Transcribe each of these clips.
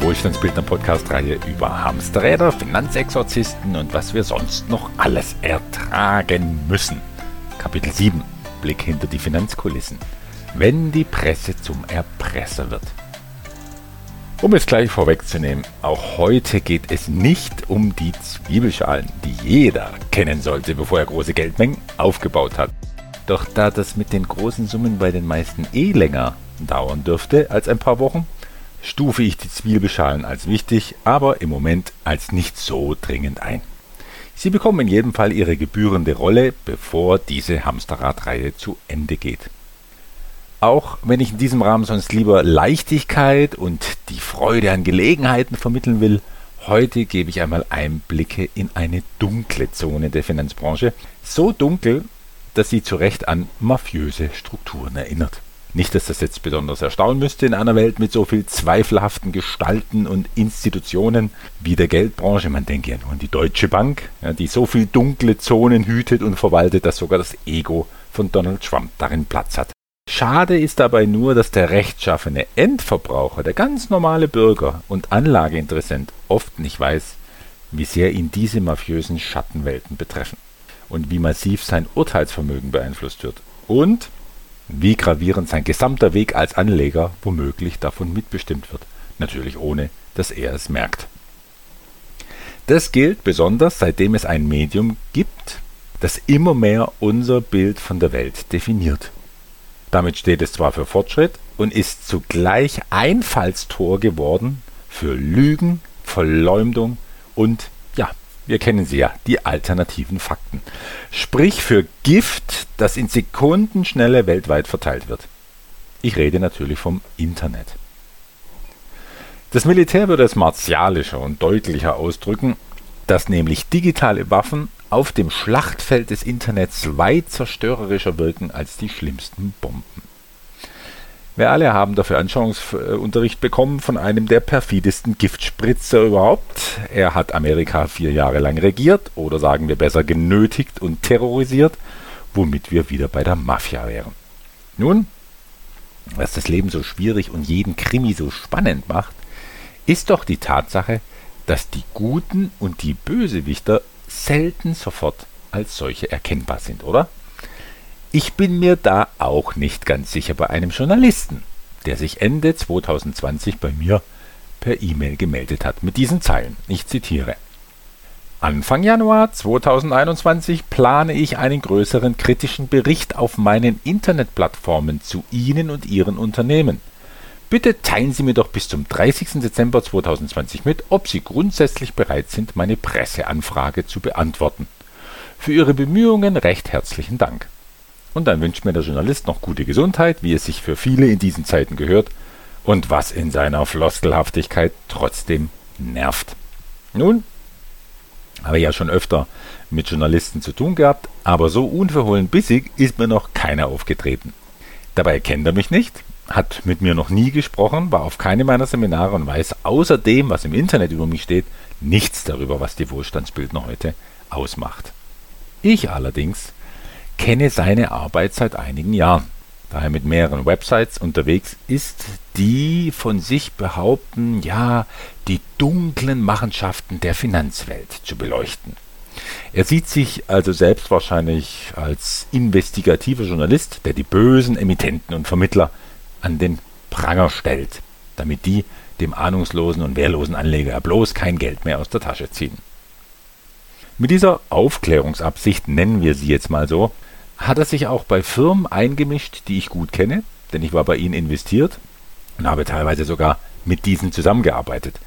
Wohlstandsbildner Podcast-Reihe über Hamsterräder, Finanzexorzisten und was wir sonst noch alles ertragen müssen. Kapitel 7 Blick hinter die Finanzkulissen. Wenn die Presse zum Erpresser wird. Um es gleich vorwegzunehmen, auch heute geht es nicht um die Zwiebelschalen, die jeder kennen sollte, bevor er große Geldmengen aufgebaut hat. Doch da das mit den großen Summen bei den meisten eh länger dauern dürfte als ein paar Wochen, stufe ich die Zwiebelschalen als wichtig, aber im Moment als nicht so dringend ein. Sie bekommen in jedem Fall ihre gebührende Rolle, bevor diese Hamsterradreihe zu Ende geht. Auch wenn ich in diesem Rahmen sonst lieber Leichtigkeit und die Freude an Gelegenheiten vermitteln will, heute gebe ich einmal Einblicke in eine dunkle Zone der Finanzbranche. So dunkel, dass sie zu Recht an mafiöse Strukturen erinnert. Nicht, dass das jetzt besonders erstaunen müsste in einer Welt mit so viel zweifelhaften Gestalten und Institutionen wie der Geldbranche. Man denke ja nur an die Deutsche Bank, ja, die so viel dunkle Zonen hütet und verwaltet, dass sogar das Ego von Donald Trump darin Platz hat. Schade ist dabei nur, dass der rechtschaffene Endverbraucher, der ganz normale Bürger und Anlageinteressent oft nicht weiß, wie sehr ihn diese mafiösen Schattenwelten betreffen und wie massiv sein Urteilsvermögen beeinflusst wird und wie gravierend sein gesamter Weg als Anleger womöglich davon mitbestimmt wird, natürlich ohne, dass er es merkt. Das gilt besonders, seitdem es ein Medium gibt, das immer mehr unser Bild von der Welt definiert. Damit steht es zwar für Fortschritt und ist zugleich Einfallstor geworden für Lügen, Verleumdung und, ja, wir kennen sie ja, die alternativen Fakten. Sprich für Gift, das in Sekundenschnelle weltweit verteilt wird. Ich rede natürlich vom Internet. Das Militär würde es martialischer und deutlicher ausdrücken, dass nämlich digitale Waffen auf dem Schlachtfeld des Internets weit zerstörerischer wirken als die schlimmsten Bomben. Wir alle haben dafür Anschauungsunterricht bekommen von einem der perfidesten Giftspritzer überhaupt. Er hat Amerika vier Jahre lang regiert oder sagen wir besser genötigt und terrorisiert, womit wir wieder bei der Mafia wären. Nun, was das Leben so schwierig und jeden Krimi so spannend macht, ist doch die Tatsache, dass die Guten und die Bösewichter selten sofort als solche erkennbar sind, oder? Ich bin mir da auch nicht ganz sicher bei einem Journalisten, der sich Ende 2020 bei mir per E-Mail gemeldet hat mit diesen Zeilen. Ich zitiere. Anfang Januar 2021 plane ich einen größeren kritischen Bericht auf meinen Internetplattformen zu Ihnen und Ihren Unternehmen. Bitte teilen Sie mir doch bis zum 30. Dezember 2020 mit, ob Sie grundsätzlich bereit sind, meine Presseanfrage zu beantworten. Für Ihre Bemühungen recht herzlichen Dank. Und dann wünscht mir der Journalist noch gute Gesundheit, wie es sich für viele in diesen Zeiten gehört und was in seiner Floskelhaftigkeit trotzdem nervt. Nun, habe ich ja schon öfter mit Journalisten zu tun gehabt, aber so unverhohlen bissig ist mir noch keiner aufgetreten. Dabei kennt er mich nicht, hat mit mir noch nie gesprochen, war auf keinem meiner Seminare und weiß außer dem, was im Internet über mich steht, nichts darüber, was die Wohlstandsbildner heute ausmacht. Ich allerdings kenne seine Arbeit seit einigen Jahren, da er mit mehreren Websites unterwegs ist, die von sich behaupten, ja, die dunklen Machenschaften der Finanzwelt zu beleuchten. Er sieht sich also selbst wahrscheinlich als investigativer Journalist, der die bösen Emittenten und Vermittler an den Pranger stellt, damit die dem ahnungslosen und wehrlosen Anleger bloß kein Geld mehr aus der Tasche ziehen. Mit dieser Aufklärungsabsicht, nennen wir sie jetzt mal so, hat er sich auch bei Firmen eingemischt, die ich gut kenne, denn ich war bei ihnen investiert und habe teilweise sogar mit diesen zusammengearbeitet.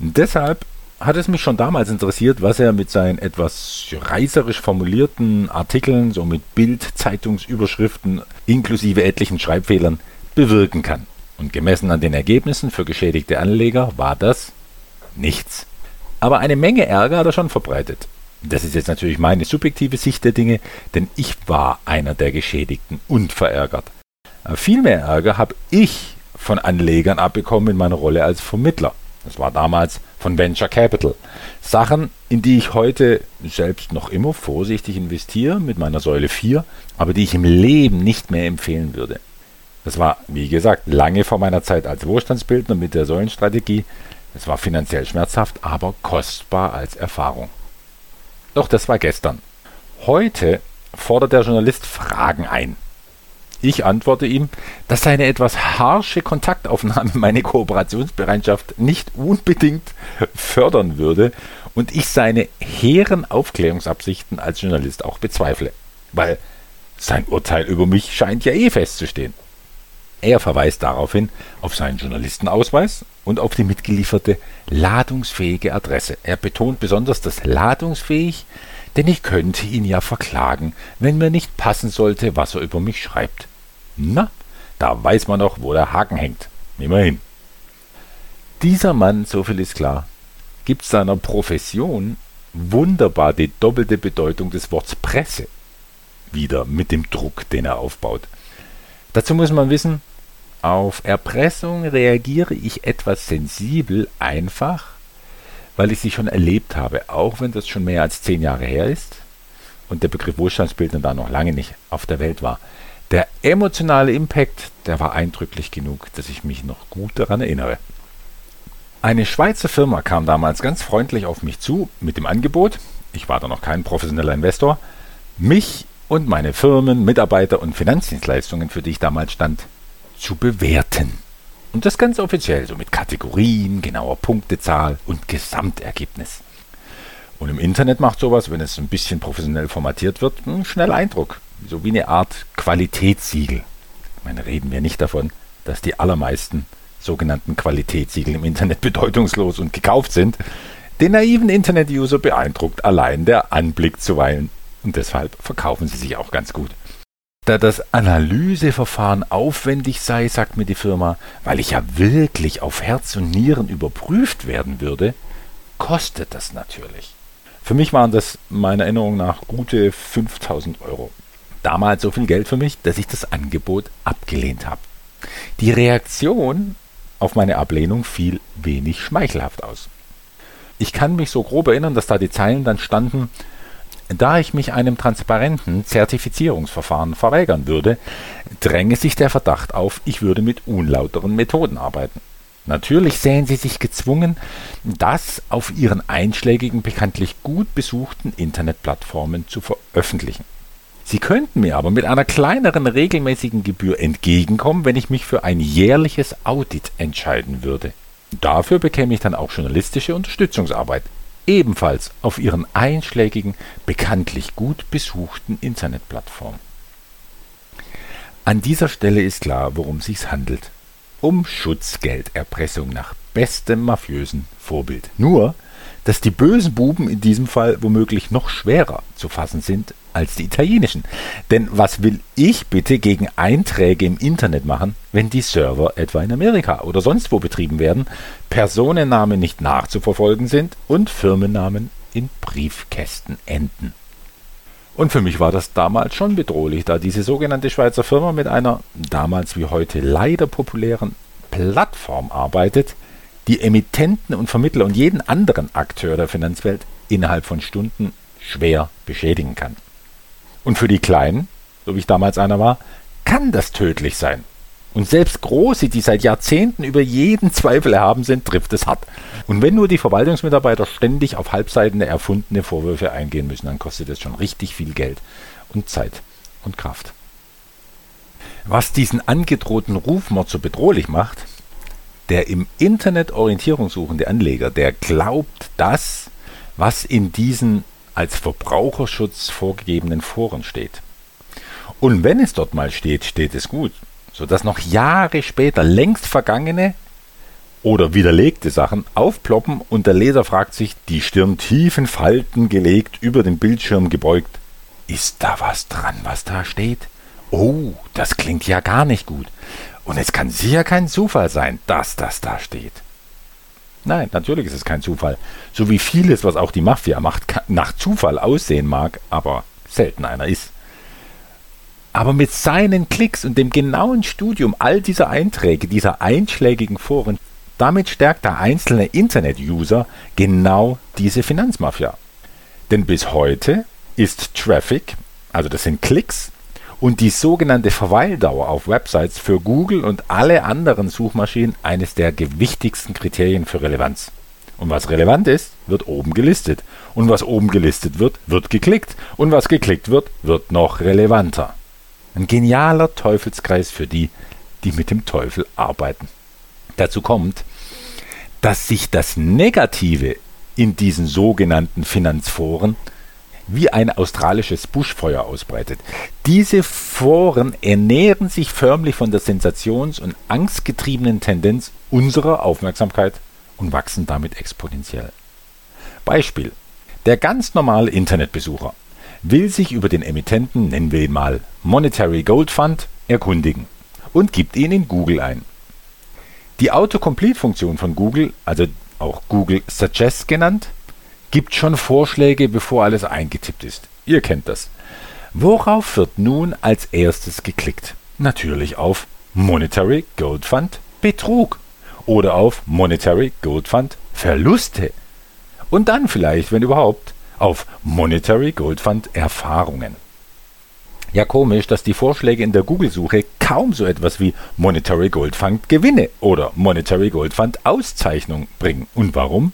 Und deshalb hat es mich schon damals interessiert, was er mit seinen etwas reißerisch formulierten Artikeln, so mit Bild, Zeitungsüberschriften inklusive etlichen Schreibfehlern bewirken kann. Und gemessen an den Ergebnissen für geschädigte Anleger war das nichts. Aber eine Menge Ärger hat er schon verbreitet. Das ist jetzt natürlich meine subjektive Sicht der Dinge, denn ich war einer der Geschädigten und verärgert. Aber viel mehr Ärger habe ich von Anlegern abbekommen in meiner Rolle als Vermittler. Das war damals von Venture Capital. Sachen, in die ich heute selbst noch immer vorsichtig investiere mit meiner Säule 4, aber die ich im Leben nicht mehr empfehlen würde. Das war, wie gesagt, lange vor meiner Zeit als Wohlstandsbildner mit der Säulenstrategie. Es war finanziell schmerzhaft, aber kostbar als Erfahrung. Doch das war gestern. Heute fordert der Journalist Fragen ein. Ich antworte ihm, dass seine etwas harsche Kontaktaufnahme meine Kooperationsbereitschaft nicht unbedingt fördern würde und ich seine hehren Aufklärungsabsichten als Journalist auch bezweifle, weil sein Urteil über mich scheint ja eh festzustehen. Er verweist daraufhin auf seinen Journalistenausweis und auf die mitgelieferte ladungsfähige Adresse. Er betont besonders das ladungsfähig, denn ich könnte ihn ja verklagen, wenn mir nicht passen sollte, was er über mich schreibt. Na, da weiß man doch, wo der Haken hängt. Immerhin. Dieser Mann, so viel ist klar, gibt seiner Profession wunderbar die doppelte Bedeutung des Wortes Presse wieder mit dem Druck, den er aufbaut. Dazu muss man wissen, auf Erpressung reagiere ich etwas sensibel einfach, weil ich sie schon erlebt habe, auch wenn das schon mehr als zehn Jahre her ist und der Begriff Wohlstandsbildner da noch lange nicht auf der Welt war. Der emotionale Impact, der war eindrücklich genug, dass ich mich noch gut daran erinnere. Eine Schweizer Firma kam damals ganz freundlich auf mich zu mit dem Angebot, ich war da noch kein professioneller Investor, mich und meine Firmen, Mitarbeiter und Finanzdienstleistungen, für die ich damals stand, zu bewerten. Und das ganz offiziell, so mit Kategorien, genauer Punktezahl und Gesamtergebnis. Und im Internet macht sowas, wenn es ein bisschen professionell formatiert wird, schnell Eindruck. So wie eine Art Qualitätssiegel. Ich meine, reden wir nicht davon, dass die allermeisten sogenannten Qualitätssiegel im Internet bedeutungslos und gekauft sind. Den naiven Internet-User beeindruckt allein der Anblick zuweilen. Und deshalb verkaufen sie sich auch ganz gut. Da das Analyseverfahren aufwendig sei, sagt mir die Firma, weil ich ja wirklich auf Herz und Nieren überprüft werden würde, kostet das natürlich. Für mich waren das meiner Erinnerung nach gute 5000 Euro. Damals so viel Geld für mich, dass ich das Angebot abgelehnt habe. Die Reaktion auf meine Ablehnung fiel wenig schmeichelhaft aus. Ich kann mich so grob erinnern, dass da die Zeilen dann standen, da ich mich einem transparenten Zertifizierungsverfahren verweigern würde, dränge sich der Verdacht auf, ich würde mit unlauteren Methoden arbeiten. Natürlich sähen sie sich gezwungen, das auf ihren einschlägigen, bekanntlich gut besuchten Internetplattformen zu veröffentlichen. Sie könnten mir aber mit einer kleineren regelmäßigen Gebühr entgegenkommen, wenn ich mich für ein jährliches Audit entscheiden würde. Dafür bekäme ich dann auch journalistische Unterstützungsarbeit ebenfalls auf ihren einschlägigen, bekanntlich gut besuchten Internetplattformen. An dieser Stelle ist klar, worum es sich handelt. Um Schutzgelderpressung nach bestem mafiösen Vorbild. Nur, dass die bösen Buben in diesem Fall womöglich noch schwerer zu fassen sind als die italienischen. Denn was will ich bitte gegen Einträge im Internet machen, wenn die Server etwa in Amerika oder sonst wo betrieben werden, Personennamen nicht nachzuverfolgen sind und Firmennamen in Briefkästen enden? Und für mich war das damals schon bedrohlich, da diese sogenannte Schweizer Firma mit einer damals wie heute leider populären Plattform arbeitet, die Emittenten und Vermittler und jeden anderen Akteur der Finanzwelt innerhalb von Stunden schwer beschädigen kann. Und für die Kleinen, so wie ich damals einer war, kann das tödlich sein. Und selbst Große, die seit Jahrzehnten über jeden Zweifel erhaben sind, trifft es hart. Und wenn nur die Verwaltungsmitarbeiter ständig auf halbseitende erfundene Vorwürfe eingehen müssen, dann kostet das schon richtig viel Geld und Zeit und Kraft. Was diesen angedrohten Rufmord so bedrohlich macht, der im Internet Orientierung suchende Anleger, der glaubt, dass was in diesen als Verbraucherschutz vorgegebenen Foren steht. Und wenn es dort mal steht, steht es gut, sodass noch Jahre später längst vergangene oder widerlegte Sachen aufploppen und der Leser fragt sich, die Stirn tiefen Falten gelegt, über den Bildschirm gebeugt, ist da was dran, was da steht? Oh, das klingt ja gar nicht gut. Und es kann sicher kein Zufall sein, dass das da steht. Nein, natürlich ist es kein Zufall. So wie vieles, was auch die Mafia macht, nach Zufall aussehen mag, aber selten einer ist. Aber mit seinen Klicks und dem genauen Studium all dieser Einträge, dieser einschlägigen Foren, damit stärkt der einzelne Internet-User genau diese Finanzmafia. Denn bis heute ist Traffic, also das sind Klicks, und die sogenannte Verweildauer auf Websites für Google und alle anderen Suchmaschinen eines der gewichtigsten Kriterien für Relevanz. Und was relevant ist, wird oben gelistet. Und was oben gelistet wird, wird geklickt. Und was geklickt wird, wird noch relevanter. Ein genialer Teufelskreis für die, die mit dem Teufel arbeiten. Dazu kommt, dass sich das Negative in diesen sogenannten Finanzforen wie ein australisches Buschfeuer ausbreitet. Diese Foren ernähren sich förmlich von der sensations- und angstgetriebenen Tendenz unserer Aufmerksamkeit und wachsen damit exponentiell. Beispiel. Der ganz normale Internetbesucher will sich über den Emittenten, nennen wir ihn mal Monetary Gold Fund, erkundigen und gibt ihn in Google ein. Die Autocomplete-Funktion von Google, also auch Google Suggest genannt, gibt schon Vorschläge, bevor alles eingetippt ist. Ihr kennt das. Worauf wird nun als erstes geklickt? Natürlich auf Monetary Gold Fund Betrug oder auf Monetary Gold Fund Verluste. Und dann vielleicht, wenn überhaupt, auf Monetary Gold Fund Erfahrungen. Ja, komisch, dass die Vorschläge in der Google-Suche kaum so etwas wie Monetary Gold Fund Gewinne oder Monetary Gold Fund Auszeichnung bringen. Und warum?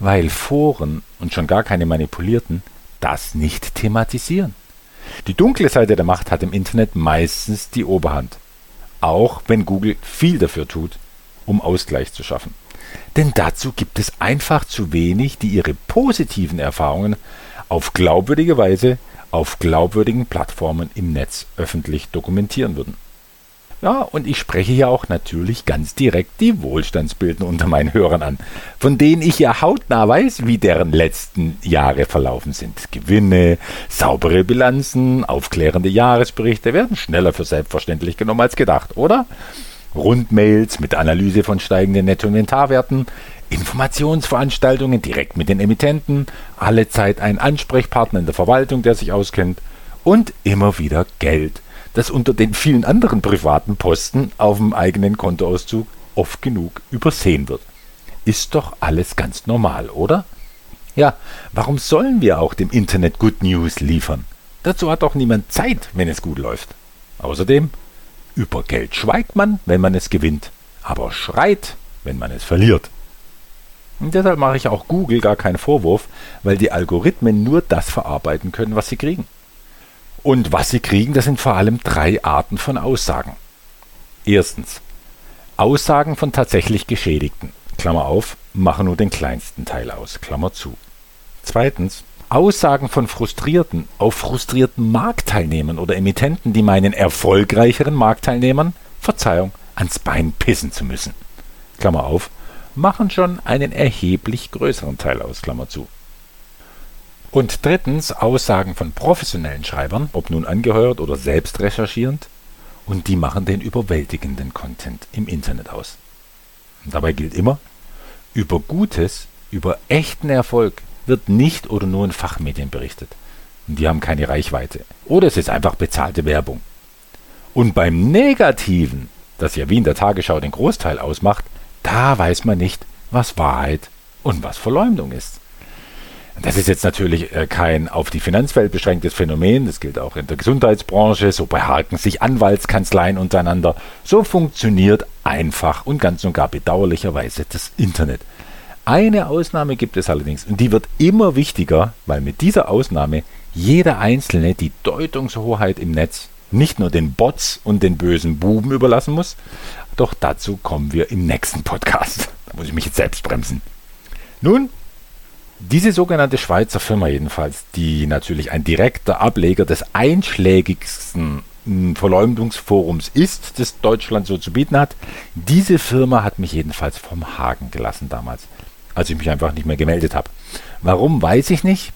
Weil Foren und schon gar keine manipulierten das nicht thematisieren. Die dunkle Seite der Macht hat im Internet meistens die Oberhand. Auch wenn Google viel dafür tut, um Ausgleich zu schaffen. Denn dazu gibt es einfach zu wenig, die ihre positiven Erfahrungen auf glaubwürdige Weise auf glaubwürdigen Plattformen im Netz öffentlich dokumentieren würden. Ja, und ich spreche hier auch natürlich ganz direkt die Wohlstandsbilden unter meinen Hörern an, von denen ich ja hautnah weiß, wie deren letzten Jahre verlaufen sind. Gewinne, saubere Bilanzen, aufklärende Jahresberichte werden schneller für selbstverständlich genommen als gedacht, oder? Rundmails mit Analyse von steigenden Nettoinventarwerten, Informationsveranstaltungen direkt mit den Emittenten, alle Zeit ein Ansprechpartner in der Verwaltung, der sich auskennt und immer wieder Geld, das unter den vielen anderen privaten Posten auf dem eigenen Kontoauszug oft genug übersehen wird. Ist doch alles ganz normal, oder? Ja, warum sollen wir auch dem Internet Good News liefern? Dazu hat doch niemand Zeit, wenn es gut läuft. Außerdem, über Geld schweigt man, wenn man es gewinnt, aber schreit, wenn man es verliert. Und deshalb mache ich auch Google gar keinen Vorwurf, weil die Algorithmen nur das verarbeiten können, was sie kriegen. Und was sie kriegen, das sind vor allem drei Arten von Aussagen. Erstens. Aussagen von tatsächlich Geschädigten, Klammer auf, machen nur den kleinsten Teil aus, Klammer zu. Zweitens. Aussagen von Frustrierten auf frustrierten Marktteilnehmern oder Emittenten, die meinen erfolgreicheren Marktteilnehmern, Verzeihung, ans Bein pissen zu müssen. Klammer auf, machen schon einen erheblich größeren Teil aus, Klammer zu. Und drittens Aussagen von professionellen Schreibern, ob nun angeheuert oder selbst recherchierend, und die machen den überwältigenden Content im Internet aus. Und dabei gilt immer, über Gutes, über echten Erfolg wird nicht oder nur in Fachmedien berichtet. Und die haben keine Reichweite. Oder es ist einfach bezahlte Werbung. Und beim Negativen, das ja wie in der Tagesschau den Großteil ausmacht, da weiß man nicht, was Wahrheit und was Verleumdung ist. Das ist jetzt natürlich äh, kein auf die Finanzwelt beschränktes Phänomen, das gilt auch in der Gesundheitsbranche, so behaken sich Anwaltskanzleien untereinander. So funktioniert einfach und ganz und gar bedauerlicherweise das Internet. Eine Ausnahme gibt es allerdings und die wird immer wichtiger, weil mit dieser Ausnahme jeder Einzelne die Deutungshoheit im Netz nicht nur den Bots und den bösen Buben überlassen muss, doch dazu kommen wir im nächsten Podcast. Da muss ich mich jetzt selbst bremsen. Nun, diese sogenannte Schweizer Firma jedenfalls, die natürlich ein direkter Ableger des einschlägigsten hm, Verleumdungsforums ist, das Deutschland so zu bieten hat, diese Firma hat mich jedenfalls vom Haken gelassen damals, als ich mich einfach nicht mehr gemeldet habe. Warum, weiß ich nicht.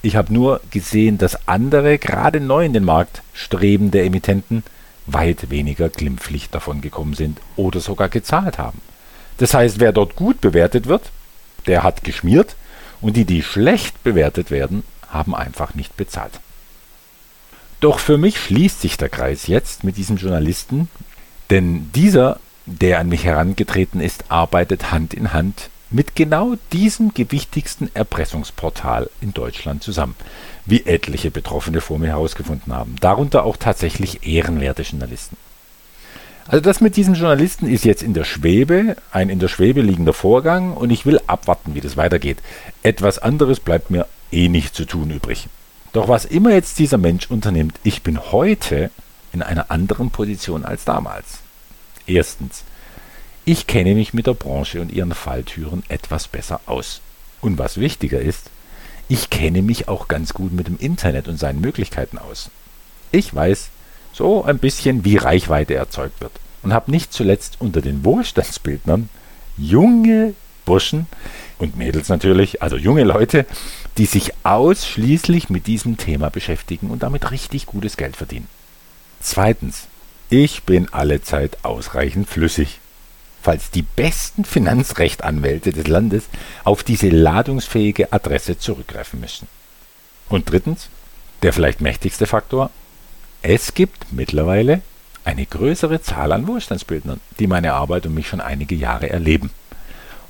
Ich habe nur gesehen, dass andere, gerade neu in den Markt strebende Emittenten, weit weniger glimpflich davon gekommen sind oder sogar gezahlt haben. Das heißt, wer dort gut bewertet wird, der hat geschmiert und die, die schlecht bewertet werden, haben einfach nicht bezahlt. Doch für mich schließt sich der Kreis jetzt mit diesem Journalisten, denn dieser, der an mich herangetreten ist, arbeitet Hand in Hand mit genau diesem gewichtigsten Erpressungsportal in Deutschland zusammen, wie etliche Betroffene vor mir herausgefunden haben, darunter auch tatsächlich ehrenwerte Journalisten. Also das mit diesem Journalisten ist jetzt in der Schwebe, ein in der Schwebe liegender Vorgang und ich will abwarten, wie das weitergeht. Etwas anderes bleibt mir eh nicht zu tun übrig. Doch was immer jetzt dieser Mensch unternimmt, ich bin heute in einer anderen Position als damals. Erstens, ich kenne mich mit der Branche und ihren Falltüren etwas besser aus. Und was wichtiger ist, ich kenne mich auch ganz gut mit dem Internet und seinen Möglichkeiten aus. Ich weiß so ein bisschen, wie Reichweite erzeugt wird. Und habe nicht zuletzt unter den Wohlstandsbildnern junge Burschen und Mädels natürlich, also junge Leute, die sich ausschließlich mit diesem Thema beschäftigen und damit richtig gutes Geld verdienen. Zweitens, ich bin allezeit ausreichend flüssig falls die besten Finanzrechtanwälte des Landes auf diese ladungsfähige Adresse zurückgreifen müssen. Und drittens, der vielleicht mächtigste Faktor, es gibt mittlerweile eine größere Zahl an Wohlstandsbildnern, die meine Arbeit und mich schon einige Jahre erleben.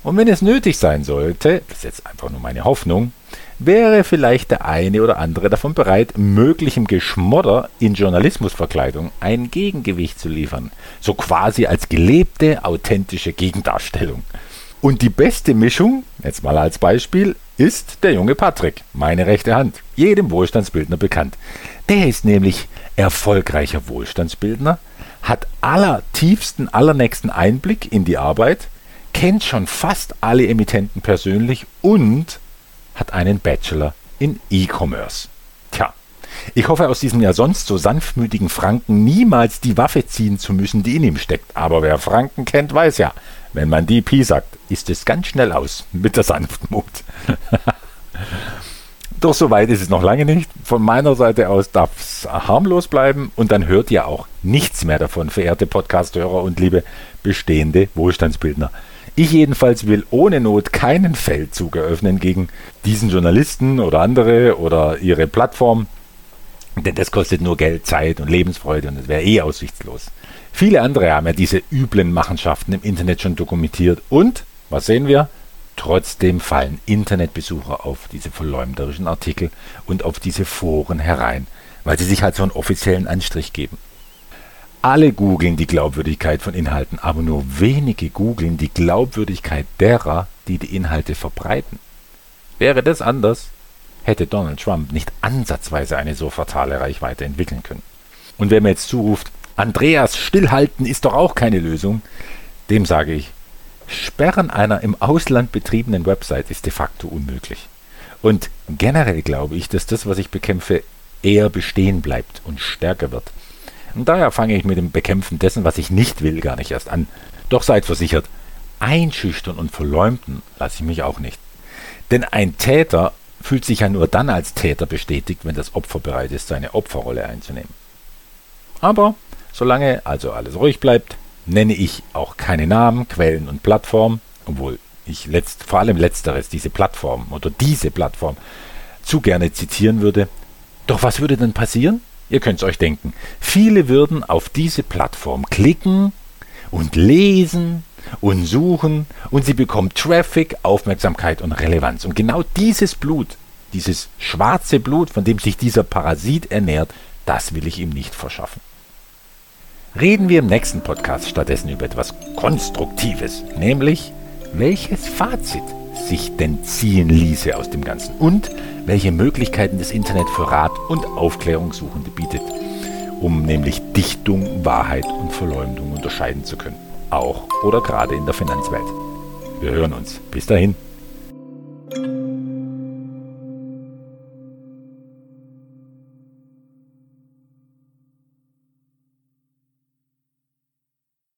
Und wenn es nötig sein sollte, das ist jetzt einfach nur meine Hoffnung, wäre vielleicht der eine oder andere davon bereit, möglichem Geschmodder in Journalismusverkleidung ein Gegengewicht zu liefern. So quasi als gelebte, authentische Gegendarstellung. Und die beste Mischung, jetzt mal als Beispiel, ist der junge Patrick, meine rechte Hand, jedem Wohlstandsbildner bekannt. Der ist nämlich erfolgreicher Wohlstandsbildner, hat allertiefsten, allernächsten Einblick in die Arbeit, kennt schon fast alle Emittenten persönlich und hat einen Bachelor in E-Commerce. Tja, ich hoffe aus diesem ja sonst so sanftmütigen Franken niemals die Waffe ziehen zu müssen, die in ihm steckt. Aber wer Franken kennt, weiß ja, wenn man Pi sagt, ist es ganz schnell aus mit der Sanftmut. Doch so weit ist es noch lange nicht. Von meiner Seite aus darf es harmlos bleiben und dann hört ihr auch nichts mehr davon, verehrte Podcasthörer und liebe bestehende Wohlstandsbildner. Ich jedenfalls will ohne Not keinen Feldzug eröffnen gegen diesen Journalisten oder andere oder ihre Plattform, denn das kostet nur Geld, Zeit und Lebensfreude und es wäre eh aussichtslos. Viele andere haben ja diese üblen Machenschaften im Internet schon dokumentiert und, was sehen wir? Trotzdem fallen Internetbesucher auf diese verleumderischen Artikel und auf diese Foren herein, weil sie sich halt so einen offiziellen Anstrich geben. Alle googeln die Glaubwürdigkeit von Inhalten, aber nur wenige googeln die Glaubwürdigkeit derer, die die Inhalte verbreiten. Wäre das anders, hätte Donald Trump nicht ansatzweise eine so fatale Reichweite entwickeln können. Und wer mir jetzt zuruft, Andreas, stillhalten ist doch auch keine Lösung, dem sage ich, Sperren einer im Ausland betriebenen Website ist de facto unmöglich. Und generell glaube ich, dass das, was ich bekämpfe, eher bestehen bleibt und stärker wird. Und daher fange ich mit dem Bekämpfen dessen, was ich nicht will, gar nicht erst an. Doch seid versichert, einschüchtern und verleumden lasse ich mich auch nicht. Denn ein Täter fühlt sich ja nur dann als Täter bestätigt, wenn das Opfer bereit ist, seine Opferrolle einzunehmen. Aber solange also alles ruhig bleibt, nenne ich auch keine Namen, Quellen und Plattformen, obwohl ich letzt, vor allem letzteres, diese Plattform oder diese Plattform, zu gerne zitieren würde. Doch was würde denn passieren? Ihr könnt es euch denken. Viele würden auf diese Plattform klicken und lesen und suchen und sie bekommt Traffic, Aufmerksamkeit und Relevanz. Und genau dieses Blut, dieses schwarze Blut, von dem sich dieser Parasit ernährt, das will ich ihm nicht verschaffen. Reden wir im nächsten Podcast stattdessen über etwas Konstruktives, nämlich welches Fazit sich denn ziehen ließe aus dem Ganzen und welche Möglichkeiten das Internet für Rat und Aufklärungssuchende bietet, um nämlich Dichtung, Wahrheit und Verleumdung unterscheiden zu können, auch oder gerade in der Finanzwelt. Wir hören uns. Bis dahin.